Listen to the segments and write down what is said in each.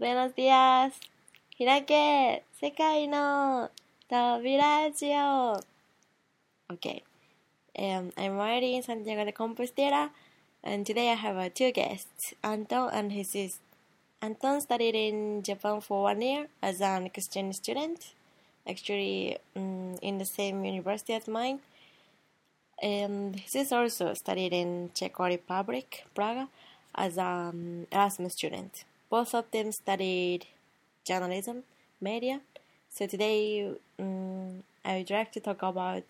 Buenos días. 開け世界の扉ラジオ Okay. Um, I'm already in Santiago de Compostela, and today I have uh, two guests, Anton and Jesus. Anton studied in Japan for one year as an exchange student, actually um, in the same university as mine. And Jesus also studied in Czech Republic, Praga, as an Erasmus student. Both of them studied journalism, media. So today um, I would like to talk about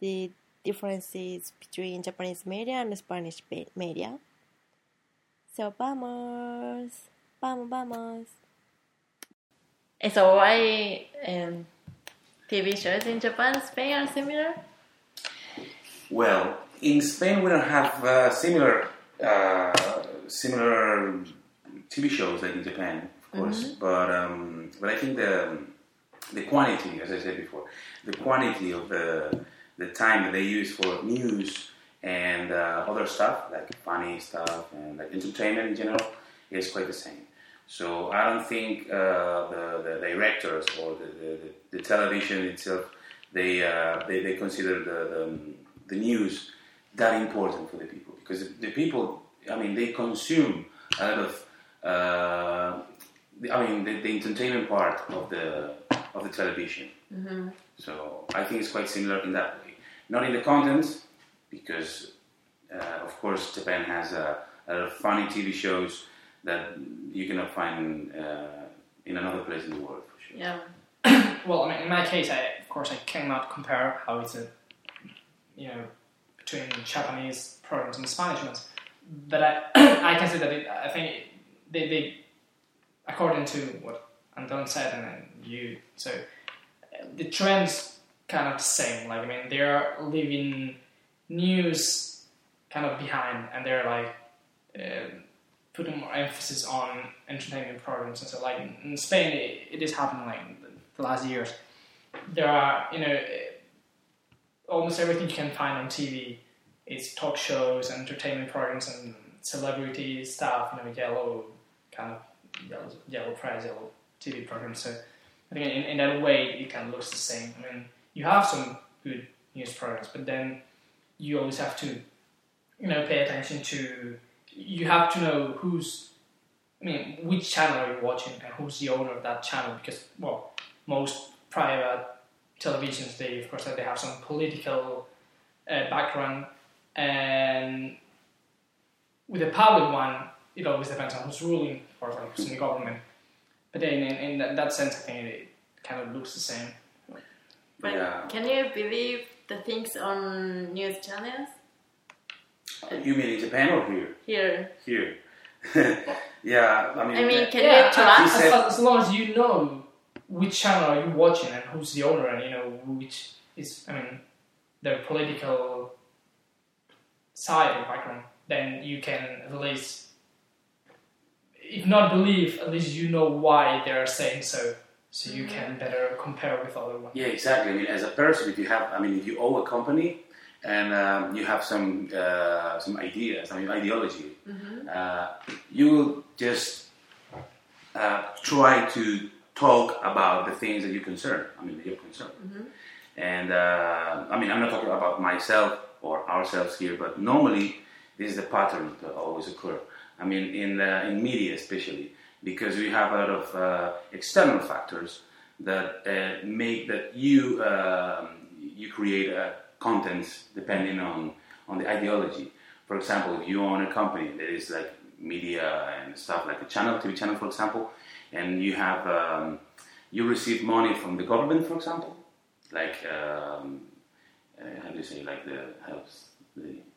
the differences between Japanese media and Spanish media. So vamos, vamos, vamos. So why um, TV shows in Japan, Spain are similar? Well, in Spain we don't have uh, similar uh, similar TV shows like in Japan, of course. But um, but I think the the quantity, as I said before, the quantity of the the time that they use for news and uh, other stuff like funny stuff and like entertainment in general is quite the same. So I don't think uh, the, the directors or the, the, the television itself they, uh, they they consider the, the the news that important for the people because the people I mean they consume a lot of uh, I mean the, the entertainment part of the of the television. So I think it's quite similar in that way. Not in the content because uh, of course Japan has a, a lot of funny TV shows that you cannot find uh, in another place in the world for sure. Yeah. Well, I mean, in my case, I of course I cannot compare how it's a, you know, between Japanese programs and Spanish ones, but I I can say that it, I think it, they, they according to what Anton said and then you so the trends kind of the same. Like I mean, they're leaving news kind of behind, and they're like. Uh, putting more emphasis on entertainment programs and so like in, in Spain it, it is happening like the, last years there are you know almost everything you can find on TV is talk shows and entertainment programs and celebrity stuff you know yellow kind of yellow, yellow press yellow TV program. so I think in, in that way it kind of looks the same. I mean you have some good news programs but then you always have to you know pay attention to you have to know who's I mean which channel are you watching and who's the owner of that channel? Because well most private televisions they of course they have some political uh, background. And with a public one it always depends on who's ruling or like who's in the government but then in, in that, that sense I think it kind of looks the same But Yeah. can you believe the things on news channels You mean in Japan or here? here? Here. yeah, I mean. I mean, can yeah, you trust? as, as, as long as you know which channel are you watching and who's the owner and you know which is I mean their political side or background, then you can at least if not believe, at least you know why they're saying so. So you can better compare with other ones. Yeah, exactly. I mean, as a person, if you have, I mean, if you owe a company and um, you have some uh, some ideas, I mean, ideology, uh, you will just uh, try to talk about the things that you concern. I mean, that you're concerned. And uh, I mean, I'm not talking about myself or ourselves here, but normally this is the pattern that always occur. I mean, in uh, in media especially, because we have a lot of uh, external factors that uh, make that you um, you create uh, contents depending on on the ideology. For example, if you own a company that is like media and stuff like a channel, TV channel, for example, and you have um, you receive money from the government, for example, like um, uh, how do you say like the helps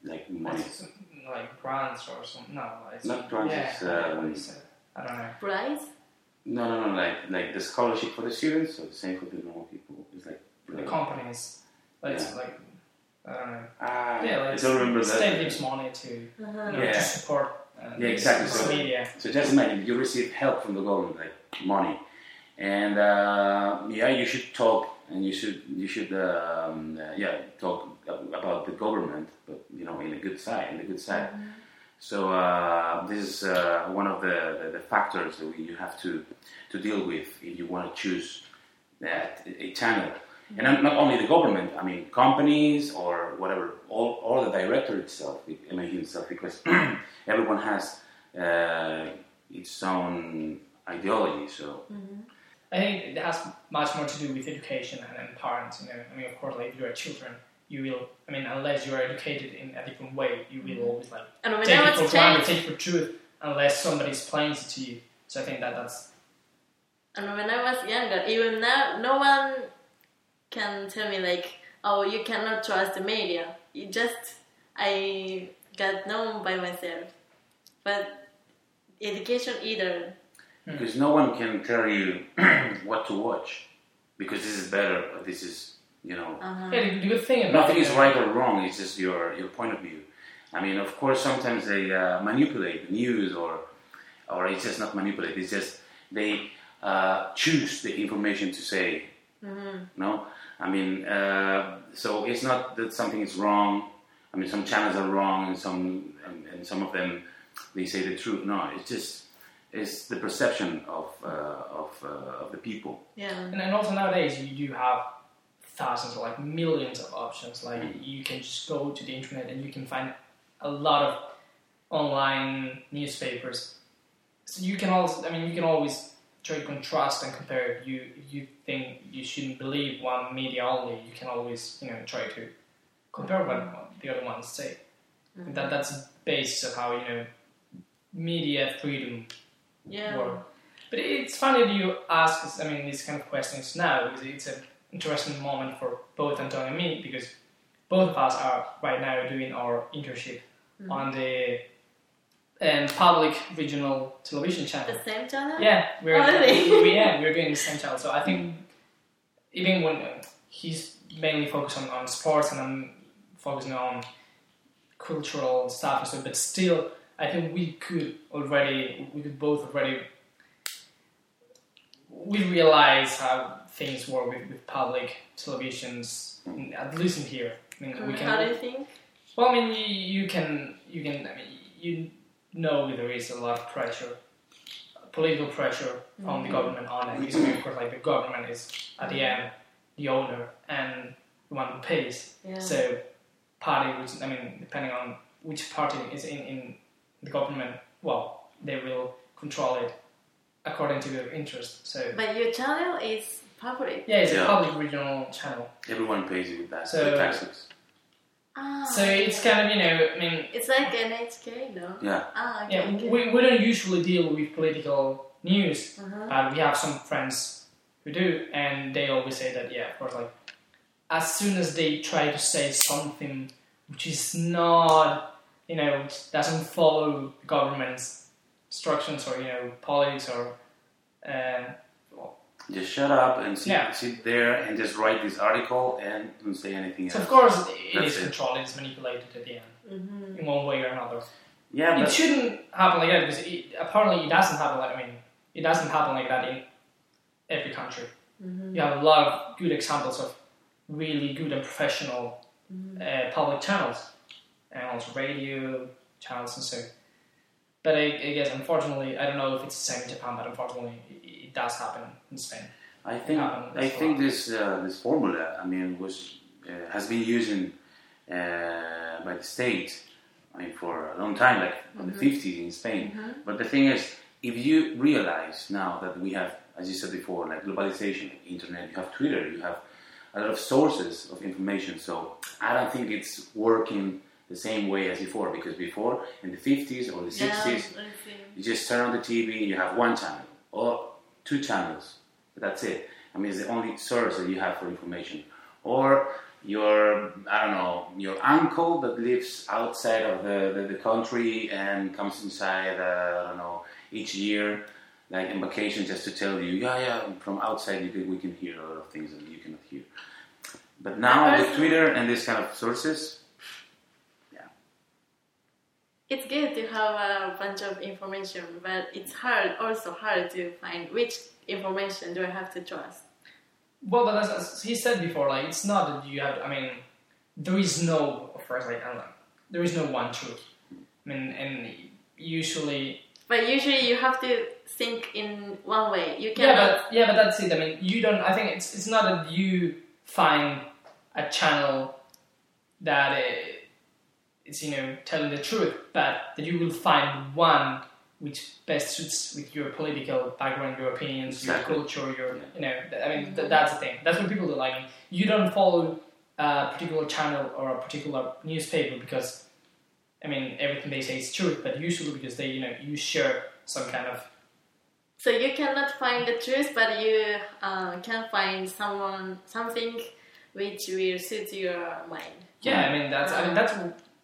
like money. Like grants or something. No, it's Not grants, Yeah, it's, I don't know um, what you said. I don't know. Price? No, no, no, like like the scholarship for the students, or the same for the normal people. It's like The companies, like, it's Yeah. like I don't know. Ah, Yeah, like I don't remember the that. state gives money to you know, Yeah. to support. Uh, Yeah, exactly. the So- media. So just imagine you receive help from the government, like money, and uh, yeah, you should talk and you should you should um, uh, yeah talk about the government, but you know in a good side, in a good side. So uh, this is uh, one of the, the, the factors that we, you have to to deal with if you want to choose that a channel. And not- not only the government, I mean companies or whatever, or, or the director itself, I mean himself, because everyone has uh, its own ideology. So I think it has much more to do with education and, and parents. You know, I mean, of course, like if you're children, you will. I mean, unless you are educated in a different way, you will mm-hmm. always like And take it for granted, take it for truth, unless somebody explains it to you. So I think that that's and when I was younger, even now, no one can tell me like, oh, you cannot trust the media. You just, I got known by myself. But education either. Because no one can tell you what to watch, because this is better, or this is you know. Uh-huh. yeah, the, the good thing about Nothing it, is you know, right or wrong. It's just your your point of view. I mean, of course, sometimes they uh, manipulate the news, or or it's just not manipulate. It's just they uh, choose the information to say. No, I mean, uh, so it's not that something is wrong. I mean, some channels are wrong, and some and, and some of them they say the truth. No, it's just it's the perception of uh, of uh, of the people. Yeah. And then also nowadays you do have thousands or like millions of options. Like Mm. you can just go to the internet and you can find a lot of online newspapers. So you can also, I mean, you can always try to contrast and compare. If you if you think you shouldn't believe one media only, you can always you know try to compare what, what the other ones say. And that that's the basis of how you know media freedom Yeah. work. But it's funny that you ask I mean, these kind of questions now because it's an interesting moment for both Antonio and me because both of us are right now doing our internship on the um, public regional television channel. The same channel? Yeah, we're Oh, really? we, yeah we're doing the same channel. So I think even when uh, he's mainly focused on, on sports and I'm focusing on cultural stuff and stuff, but still I think we could already we could both already we realize how things work with, with public televisions at least in here. I mean, we can How do you think? well, I mean, you, you can you can I mean you know there is a lot of pressure, political pressure from the mm-hmm. government on it because of course like the government is at the end the owner and the one who pays. Yeah. So party, which I mean, depending on which party is in in the government, well, they will control it according to their interest. So But your channel is public. yeah, it's a public regional channel. Everyone pays you with that So- with taxes. Ah, So it's kind of you know I mean It's like NHK, no? Yeah. Ah, okay. Yeah, okay. we, we don't usually deal with political news, Uh-huh. but we have some friends who do, and they always say that, yeah, of course, like, as soon as they try to say something which is not, you know, doesn't follow government's instructions or, you know, politics or, uh, Just shut up and sit, Yeah. sit there and just write this article and don't say anything so of course it That's is it. controlled, it's manipulated at the end, Mhm. in one way or another. Yeah, it shouldn't happen like that because it, apparently it doesn't happen like I mean it doesn't happen like that in every country. You have a lot of good examples of really good and professional uh, public channels and also radio channels and so. But I, I guess unfortunately I don't know if it's the same in Japan, but unfortunately it, it does happen in Spain. I think I as think this uh, this formula, I mean, was uh, has been used in, uh, by the state, I mean, for a long time, like from the fifties in Spain. But the thing is, if you realize now that we have, as you said before, like globalization, like internet, you have Twitter, you have a lot of sources of information. So I don't think it's working the same way as before because before in the fifties or the sixties, see. you just turn on the TV, you have one channel or two channels. That's it. I mean, it's the only source that you have for information. Or your, I don't know, your uncle that lives outside of the, the, the country and comes inside, uh, I don't know, each year, like in vacation, just to tell you, yeah, yeah, from outside you can, we can hear a lot of things that you cannot hear. But now with Twitter and this kind of sources, It's good to have a bunch of information, but it's hard, also hard to find which information do I have to trust. Well, but as, he said before, like it's not that you have. I mean, there is no, of course, like I don't know, there is no one truth. I mean, and usually But usually you have to think in one way. You can. Yeah, but yeah, but that's it. I mean, you don't. I think it's it's not that you find a channel that uh, is you know telling the truth, but that you will find one which best suits with your political background, your opinions, Exactly. your culture, your you know. I mean, th- that's the thing. That's what people do. Like, you don't follow a particular channel or a particular newspaper because. I mean, everything they say is truth, but usually because they, you know, you share some kind of So you cannot find the truth, but you uh, can find someone something which will suit your mind. Yeah, I mean that's I mean that's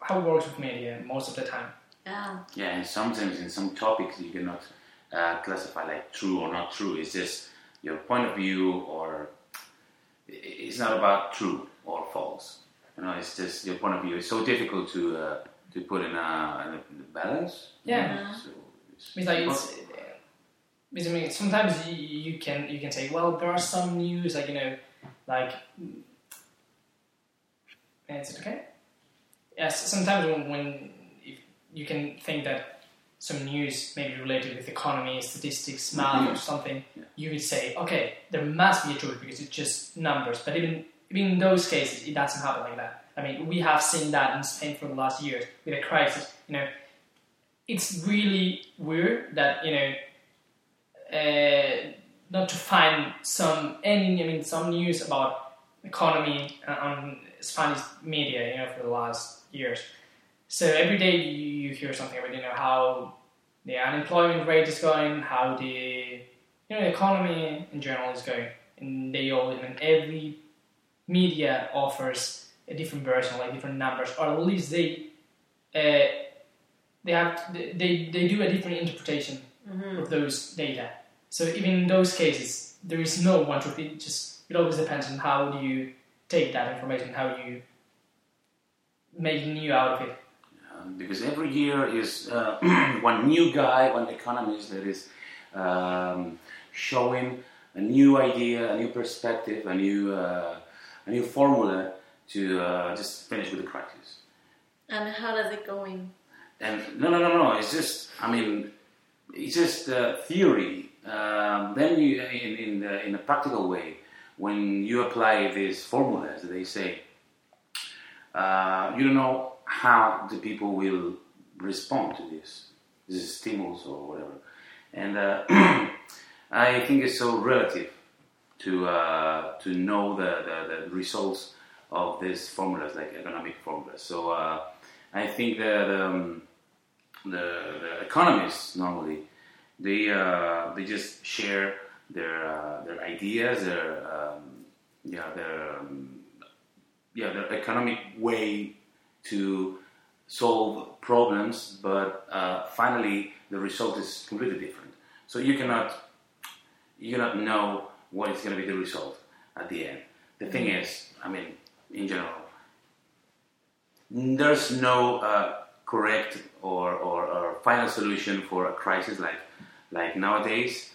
how it works with media most of the time. Yeah. Yeah, and sometimes in some topics you cannot uh, classify like true or not true. It's just your point of view, or it's not about true or false. You know, it's just your point of view. It's so difficult to uh, to put in a, in a balance. Yeah. So it's, It's like it's. Because I mean, sometimes you, you can you can say, well, there are some news like you know, like. Is it okay? Yes. Sometimes when, when you can think that some news may be related with economy, statistics, math, or something, Yeah. you would say, okay, there must be a truth because it's just numbers. But even even in those cases, it doesn't happen like that. I mean, we have seen that in Spain for the last years with a crisis. You know, it's really weird that you know uh, not to find some any I mean some news about economy on Spanish media you know for the last years. So every day you, you hear something about you know how the unemployment rate is going, how the you know the economy in general is going, and they all mean every media offers a different version, like different numbers, or at least they. Uh, they have they, they, do a different interpretation of those data. So even in those cases, there is no one truth. It just it always depends on how do you take that information, how you make new out of it. Um, because every year is uh, one new guy, one economist that is um, showing a new idea, a new perspective, a new uh, a new formula to uh, just finish with the crisis. And how does it going? And no, no, no, no. It's just, I mean, it's just uh, theory. Um, then you, in in, the, in a practical way, when you apply these formulas, they say uh, you don't know how the people will respond to this, this stimulus or whatever. And uh, I think it's so relative to uh, to know the, the, the results of these formulas, like economic formulas. So uh, I think that um, the, the economists normally they uh, they just share their uh, their ideas, their um, yeah their um, yeah their economic way to solve problems, but uh, finally the result is completely different. So you cannot you cannot know what is going to be the result at the end. The thing is, I mean, in general, there's no uh, correct or, or, or final solution for a crisis like like nowadays.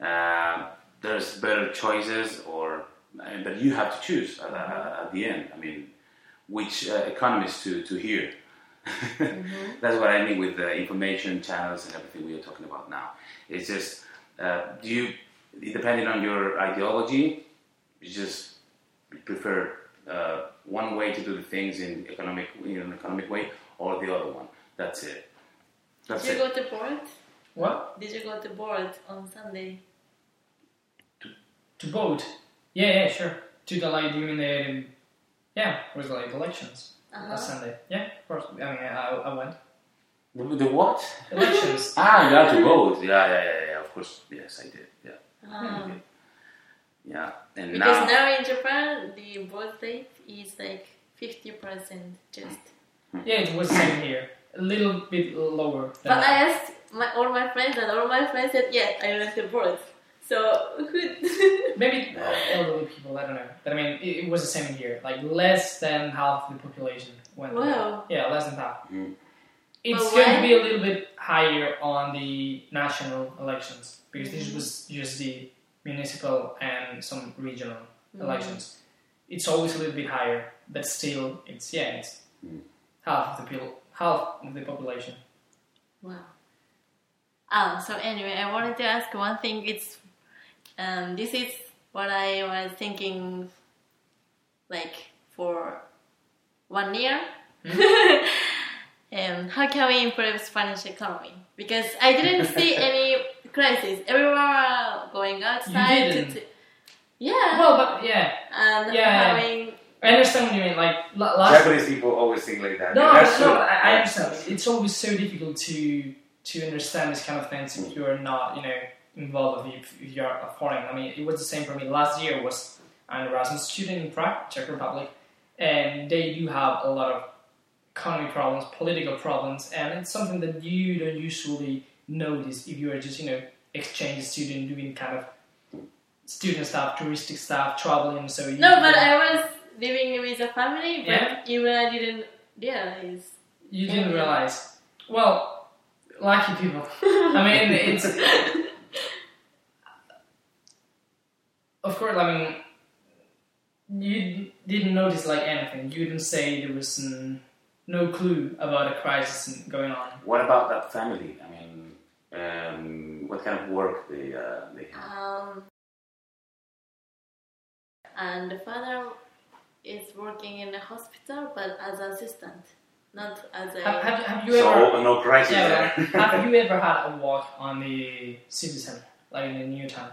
Uh, there's better choices, or but you have to choose at, uh, at the end. I mean, which uh, economists to to hear. That's what I mean with the information channels and everything we are talking about now. It's just uh, do you depending on your ideology, you just prefer uh, one way to do the things in economic in an economic way or the other one. That's it. That's Did you it. go to board? What Did you go to board on Sunday? to vote? Yeah, yeah, sure. To the like, you mean the yeah, it was like elections Uh-huh. last Sunday. Yeah, of course. I mean, I, I went The, the what? elections. Ah, you have to vote. Yeah, yeah, yeah, yeah. Of course, yes, I did. Yeah, Ah. yeah. And Because now, now in Japan, the vote rate is like 50% just. yeah, it was same here. A little bit lower. Than But I asked my, all my friends, and all my friends said, yeah, I went to birth. So, who. Maybe elderly people, I don't know. But I mean, it, it was the same here. Like less than half the population went. Wow. Yeah, less than half. Mm. It's But going to be a little bit higher on the national elections because this was just the municipal and some regional elections. It's always a little bit higher, but still, it's yeah, it's Mm. half of the people, half of the population. Wow. Oh, so anyway, I wanted to ask one thing. It's um, this is what I was thinking, like for one year. um, how can we improve Spanish economy? Because I didn't see any crisis. Everyone are going outside. didn't? To, to, yeah. Well, but yeah, and yeah. having I understand what you mean. Like last Japanese people always think like that. No, That's no. I, I understand. It's always so difficult to to understand this kind of things if you are not, you know, involved if, if you're a foreign. I mean, it was the same for me. Last year was an Erasmus student in Prague, Czech Republic, and they do have a lot of economic problems, political problems, and it's something that you don't usually notice if you are just, you know, exchange student doing kind of student stuff, touristic stuff, traveling. So you no, but I was living with a family, but Yeah. even I didn't realize. You didn't realize. Well, lucky people. I mean, it's. Of course, I mean, you didn't notice like anything. You didn't say there was no clue about a crisis going on. What about that family? I mean, um, what kind of work they uh, they have? Um, and the father is working in a hospital, but as assistant, not as a. Have, have, have you ever? So no crisis Yeah, have you ever had a walk on the city center, like in the new town?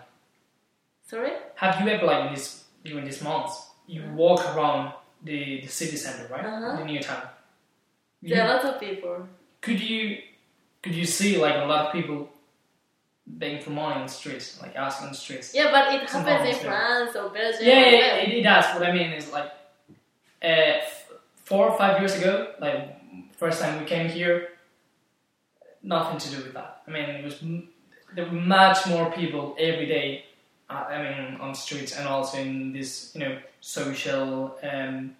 Sorry. Have you ever, like in this during these months, you walk around the, the city center, right? Uh-huh. The new town. There are You- lots of people. could you could you see like a lot of people begging for money on the streets, like asking on the streets? Yeah, but it happens in. France or Belgium. Yeah, yeah, yeah, it, it does. What I mean is like uh, four or five years ago, like first time we came here, nothing to do with that. I mean, it was m- there were much more people every day. I mean, on streets and also in this, you know, social. Um,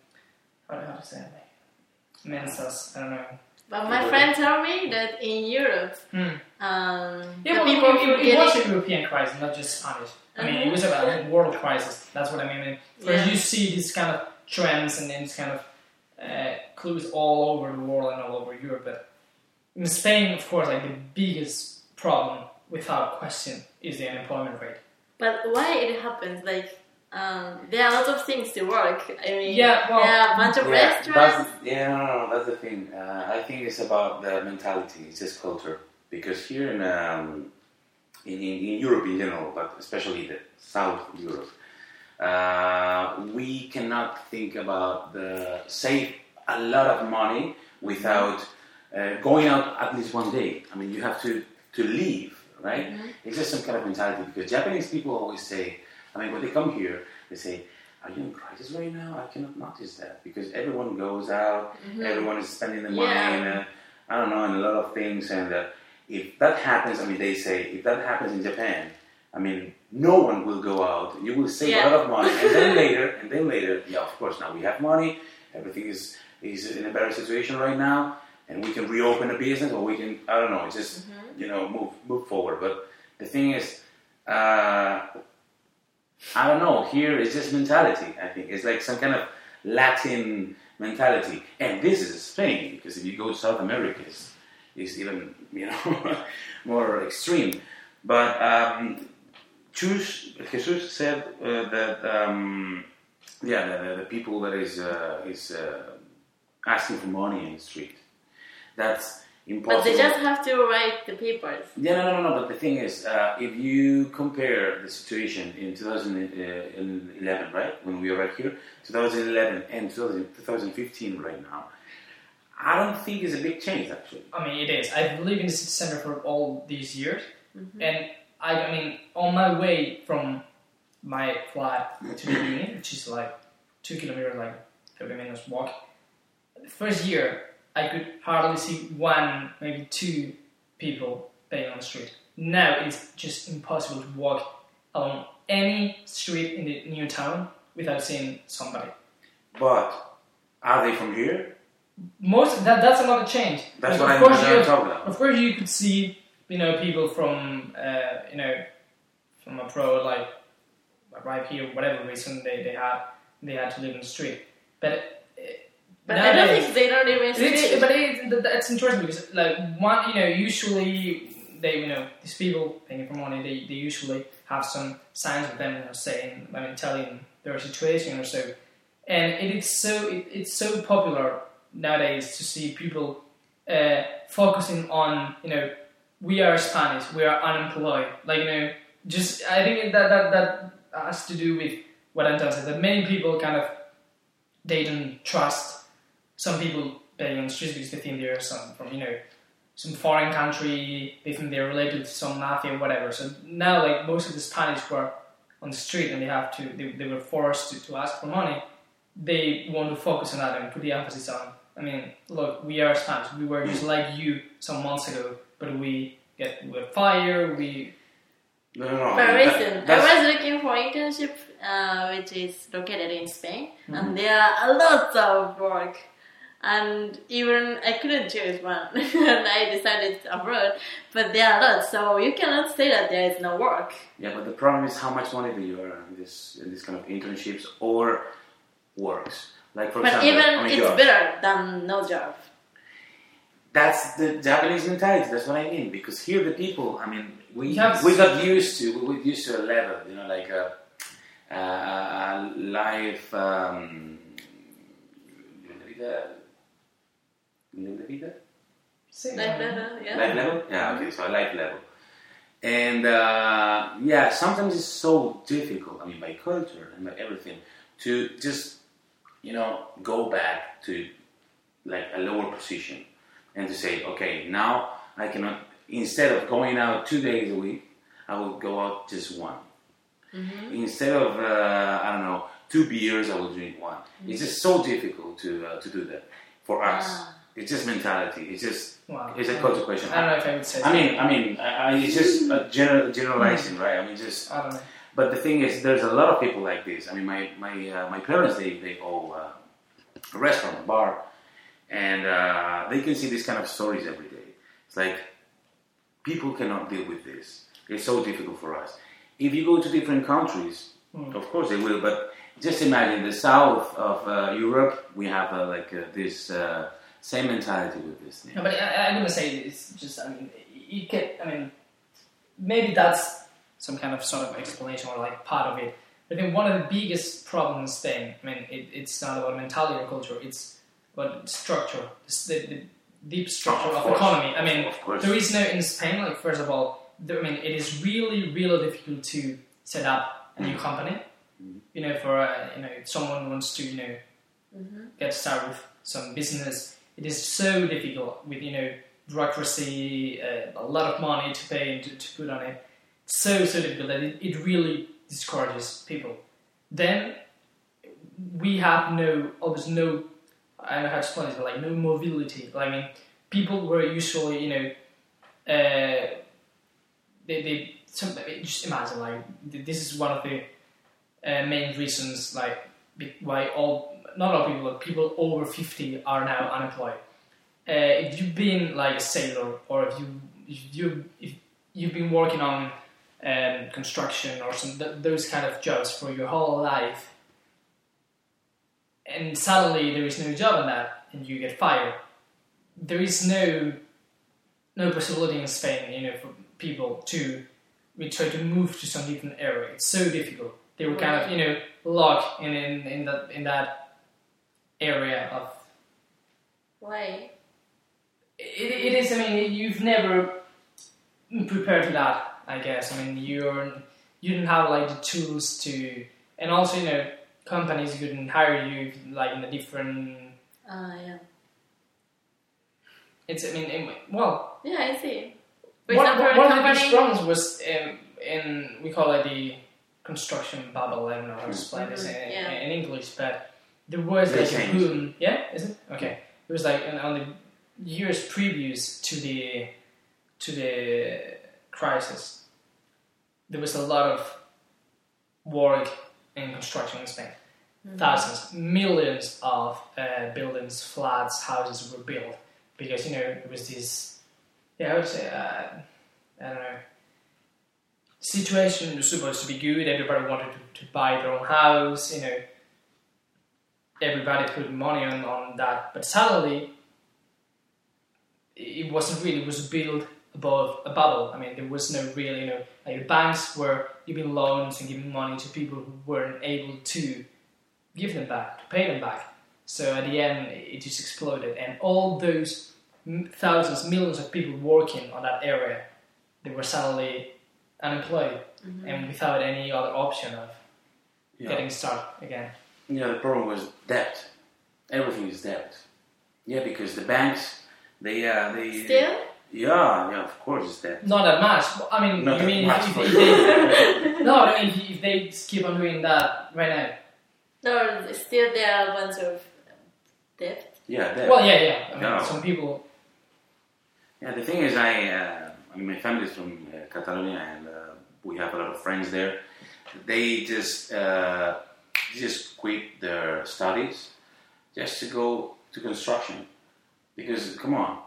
how, how to say it? Mensas. I don't know. But my friend told me that in Europe, Hmm. um, Yeah, well, people it, it, it was a European crisis, not just Spanish. I mean, Mhm. it was about a world crisis. That's what I mean. Where Yeah. you see these kind of trends and these kind of uh, clues all over the world and all over Europe. But in Spain, of course, like the biggest problem, without question, is the unemployment rate. But why it happens? Like, um, there are a lot of things to work. I mean, Yeah, well, there are a bunch of Yeah, restaurants. that's, yeah, no, no, no, that's the thing. Uh, I think it's about the mentality. It's just culture. Because here in, um, in, in, in Europe in general, but especially the South Europe, uh, we cannot think about the save a lot of money without uh, going out at least one day. I mean, you have to to leave, right? It's just some kind of mentality. Because Japanese people always say, I mean, when they come here, they say, "Are you in crisis right now?" I cannot notice that because everyone goes out, everyone is spending the money, Yeah. and uh, I don't know, and a lot of things. And uh, if that happens, I mean, they say if that happens in Japan, I mean, no one will go out. You will save Yeah. a lot of money, and then later, and then later, yeah, of course, now we have money. Everything is is in a better situation right now, and we can reopen a business, or we can, I don't know, it's just you know, move move forward. But the thing is, uh, I don't know. Here it's just mentality. I think it's like some kind of Latin mentality, and this is Spain because if you go to South America, it's, it's even you know more extreme. But um, Jesus said uh, that um, yeah, the, the, the people that is uh, is uh, asking for money in the street, that's impossible. But they just have to write the papers. Yeah, no, no, no, no. But the thing is, uh, if you compare the situation in 2011, right, when we were right here, 2011 and 2015 right now, I don't think it's a big change, actually. I mean, it is. I've lived in the city center for all these years, and I, I mean, on my way from my flat to the uni, which is like two kilometers, like thirty minutes walk. The first year, I could hardly see one, maybe two people paying on the street. Now it's just impossible to walk along any street in the new town without seeing somebody. But are they from here? Most that that's another change. That's Like, what of I'm, that's you- what I'm talking about. Of course, you could see, you know, people from, uh, you know, from abroad, like right here, whatever reason they, they had, they had to live in the street. But uh, But I don't think they don't even It's, speak. but it, th- that's interesting because, like, one, you know, usually they, you know, these people paying for money, they, they usually have some signs with them, you know, saying, I mean, telling their situation or so. And it is so, it, it's so popular nowadays to see people uh, focusing on, you know, we are Spanish, we are unemployed. Like, you know, just, I think that, that, that has to do with what Anton said, that many people kind of, they don't trust some people paying on the streets because they think they're some from you know some foreign country, they think they're related to some mafia, or whatever. So now, like most of the Spanish were on the street and they have to, they, they were forced to, to ask for money. They want to focus on that and put the emphasis on. I mean, look, we are Spanish. We were just like you some months ago, but we get we're fired. We No, no, no. But that- I was looking for internship, uh, which is located in Spain, and there are a lot of work. And even I couldn't choose one, and I decided abroad. But there are lots, so you cannot say that there is no work. Yeah, but the problem is how much money do you earn in this in this kind of internships or works? Like for But example, even I mean, it's jobs. better than no job. That's the Japanese mentality. That's what I mean. Because here, the people. I mean, we You have- we got used to we got used to a level. You know, like a, a, a life. Um, Nivel de vida? Like that, yeah. Life level? Yeah, okay, so a life level. And uh, yeah, sometimes it's so difficult, I mean, by culture and by everything, to just, you know, go back to like a lower position and to say, okay, now I cannot, instead of going out two days a week, I will go out just one. Instead of, uh, I don't know, two beers, I will drink one. It's just so difficult to, uh, to do that for us. Ah. It's just mentality. It's just, wow. it's a culture question. I don't know if I would say. I mean, I mean, I, I, it's just a general, generalizing, right? I mean, just. I don't know. But the thing is, there's a lot of people like this. I mean, my my uh, my parents they they own uh, a restaurant, a bar, and uh, they can see these kind of stories every day. It's like people cannot deal with this. It's so difficult for us. If you go to different countries, of course they will. But just imagine the south of uh, Europe, we have uh, like uh, this uh, same mentality with this thing. No, but I, I'm gonna say it's just. I mean, you can. I mean, maybe that's some kind of sort of explanation or like part of it. I think one of the biggest problems in Spain. I mean, it, it's not about mentality or culture. It's about structure, the, the deep structure Of of, economy. I mean, Of course. there is no in Spain. Like first of all, there, I mean, it is really, really difficult to set up a new company. You know, for uh, you know, if someone wants to, you know, get started with some business, it is so difficult with you know bureaucracy, uh, a lot of money to pay and to, to put on it. So so difficult that it, it really discourages people. Then we have no almost no I don't know how to explain this, but like no mobility. Like, I mean, people were usually you know uh, they they some, just imagine like this is one of the uh, main reasons like why all not all people but people over 50 are now unemployed. Uh, if you've been like a sailor or if you if you if you've been working on um, construction or some th- those kind of jobs for your whole life and suddenly there is no job in that and you get fired there is no no possibility in Spain you know for people to we try to move to some different area. It's so difficult. They were kind of you know locked in in, in that in that area of Why? it, it is. I mean, you've never prepared for that. I guess. I mean, you're you didn't have like the tools to, and also you know, companies couldn't hire you like in a different. Ah, yeah. It's. I mean, in, well, Yeah, I see. For one, example, one of the biggest problems was in, in we call it the construction bubble. I don't know how to explain this in, Mhm, yeah. in, English, but there was Very like a boom. Yeah, is it okay? It was like on the years previous to the to the crisis. There was a lot of work in construction in Spain. Thousands, millions of uh, buildings, flats, houses were built because you know it was this. Yeah, I would say uh, I don't know. Situation was supposed to be good. Everybody wanted to, to buy their own house. You know, everybody put money on, on that, but suddenly it wasn't really it was built above a bubble. I mean, there was no real, you know, like the banks were giving loans and giving money to people who weren't able to give them back, to pay them back. So at the end, it just exploded, and all those thousands, millions of people working on that area, they were suddenly unemployed mm-hmm. and without any other option of yeah. getting started again. Yeah, the problem was debt. Everything is debt. Yeah, because the banks, they, uh, they still. Yeah, yeah, of course it's debt. Not that much. I mean, Not you mean if, if, they, no? I mean, if they keep on doing that right now. No, still there are bunch of debt. Yeah, debt. Well, yeah, yeah. I mean, no. some people. Yeah, the thing is, I, uh, I mean, my family is from uh, Catalonia, and uh, we have a lot of friends there. They just uh, just quit their studies just to go to construction because come on,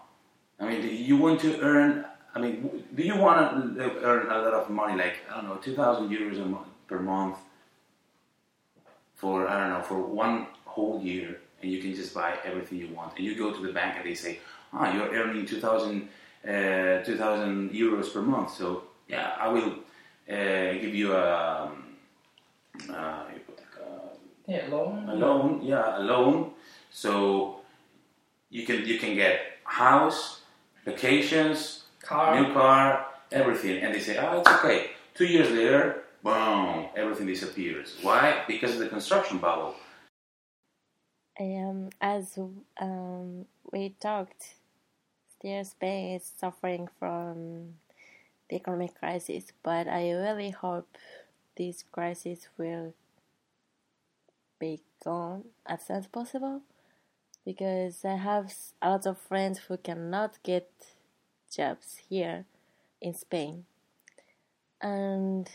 I mean, you want to earn. I mean, do you want to earn a lot of money, like I don't know, two thousand euros a month per month for I don't know for one whole year, and you can just buy everything you want, and you go to the bank and they say, ah, you're earning 2,000 uh, 2,000 euros per month, so yeah, I will uh, give you a, um, uh, yeah, loan. A loan, yeah, a loan. So you can you can get house, vacations, car, new car, everything, and they say, oh, it's okay. Two years later, boom, everything disappears. Why? Because of the construction bubble. Um, as um, we talked, still Spain is suffering from the economic crisis, but I really hope this crisis will be gone as soon as possible because I have a lot of friends who cannot get jobs here in Spain. And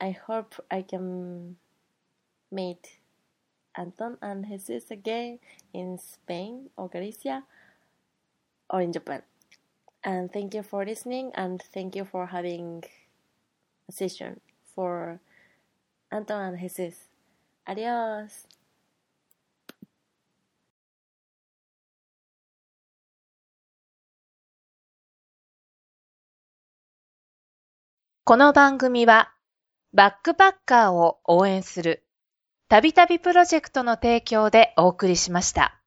I hope I can meet Anton and Jesus again in Spain or Galicia or in Japan. And thank you for listening and thank you for having a session for Anton and Jesus. Adios. この番組はバックパッカーを応援するたびたびプロジェクトの提供でお送りしました。